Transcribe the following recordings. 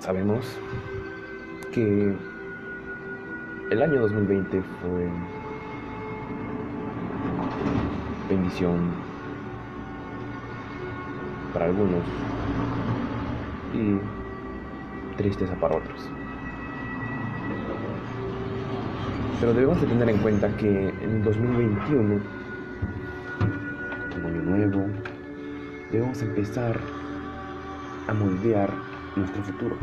sabemos que el año 2020 fue bendición para algunos y tristeza para otros. Pero debemos de tener en cuenta que en 2021, un año nuevo, debemos empezar a moldear nuestro futuro.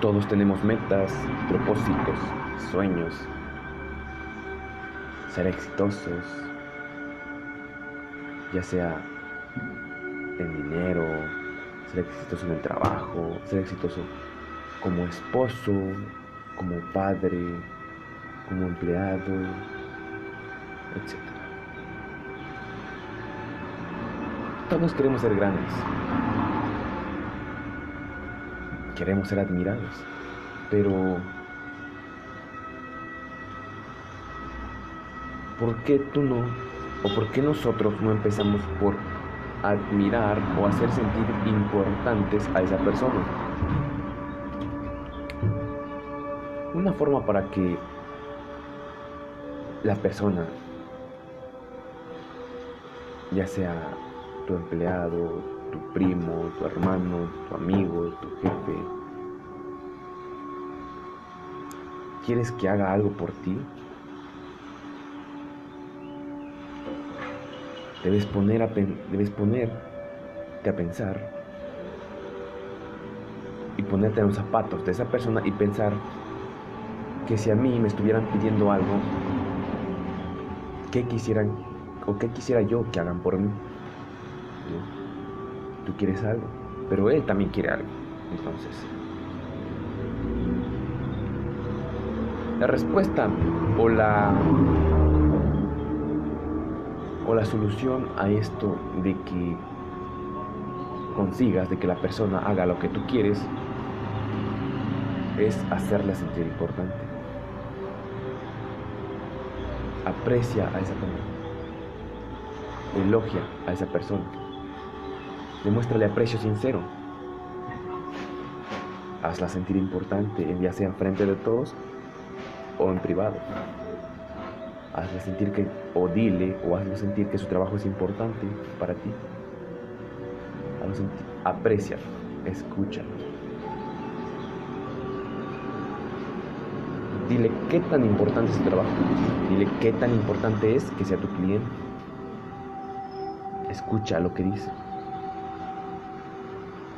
Todos tenemos metas, propósitos, sueños, ser exitosos, ya sea en dinero, ser exitoso en el trabajo, ser exitoso como esposo, como padre, como empleado, etc. Todos queremos ser grandes. Queremos ser admirados. Pero ¿por qué tú no? ¿O por qué nosotros no empezamos por admirar o hacer sentir importantes a esa persona? Una forma para que la persona, ya sea tu empleado, tu primo, tu hermano, tu amigo, tu jefe, ¿quieres que haga algo por ti? Debes, poner a debes ponerte a pensar y ponerte en los zapatos de esa persona y pensar que si a mí me estuvieran pidiendo algo, ¿qué quisieran o qué quisiera yo que hagan por mí? Tú quieres algo, pero él también quiere algo. Entonces, la respuesta o la o la solución a esto de que consigas de que la persona haga lo que tú quieres es hacerla sentir importante. Aprecia a esa persona. Elogia a esa persona. Demuéstrale aprecio sincero. Hazla sentir importante, ya sea en frente de todos o en privado hazle sentir que, o dile, o hazle sentir que su trabajo es importante para ti. Hazlo sentir, aprecia, escucha. Dile qué tan importante es su trabajo. Dile qué tan importante es que sea tu cliente. Escucha lo que dice.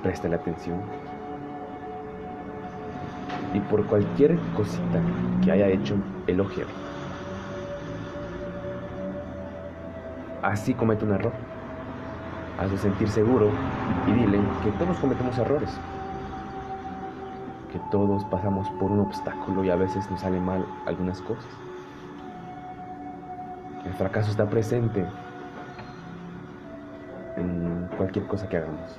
Préstale atención. Y por cualquier cosita que haya hecho, elogia. así comete un error. Hazlo sentir seguro y dile que todos cometemos errores. Que todos pasamos por un obstáculo y a veces nos salen mal algunas cosas. El fracaso está presente en cualquier cosa que hagamos.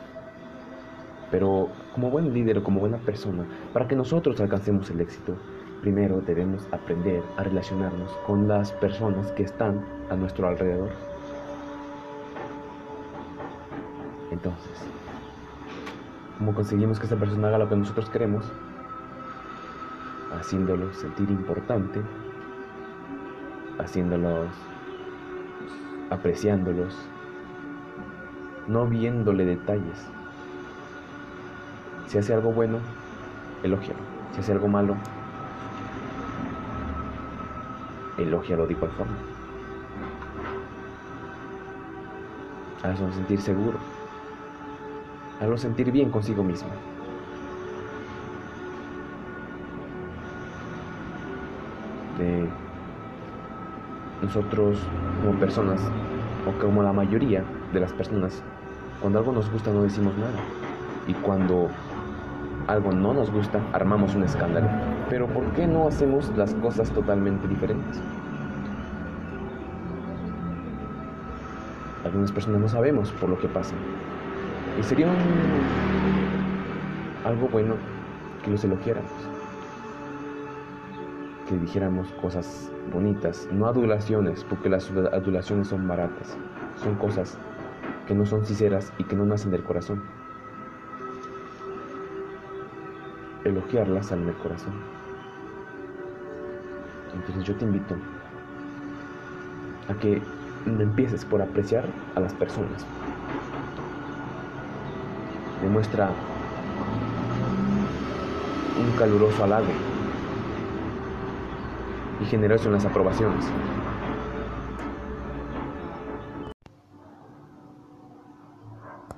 Pero como buen líder o como buena persona, para que nosotros alcancemos el éxito, primero debemos aprender a relacionarnos con las personas que están a nuestro alrededor. Entonces, ¿cómo conseguimos que esa persona haga lo que nosotros queremos? Haciéndolo sentir importante, haciéndolos, apreciándolos, no viéndole detalles. Si hace algo bueno, elógialo. Si hace algo malo, elógialo de igual forma. Hazlo sentir seguro hazlo sentir bien consigo mismo. Nosotros como personas, o como la mayoría de las personas, cuando algo nos gusta no decimos nada. Y cuando algo no nos gusta, armamos un escándalo. Pero ¿por qué no hacemos las cosas totalmente diferentes? Algunas personas no sabemos por lo que pasa. Y sería algo bueno que los elogiáramos. Que dijéramos cosas bonitas, no adulaciones, porque las adulaciones son baratas. Son cosas que que no son sinceras y que no nacen del corazón. Elogiarlas sale del corazón. Entonces yo te invito a que empieces por apreciar a las personas. Demuestra un caluroso halago y generoso en las aprobaciones.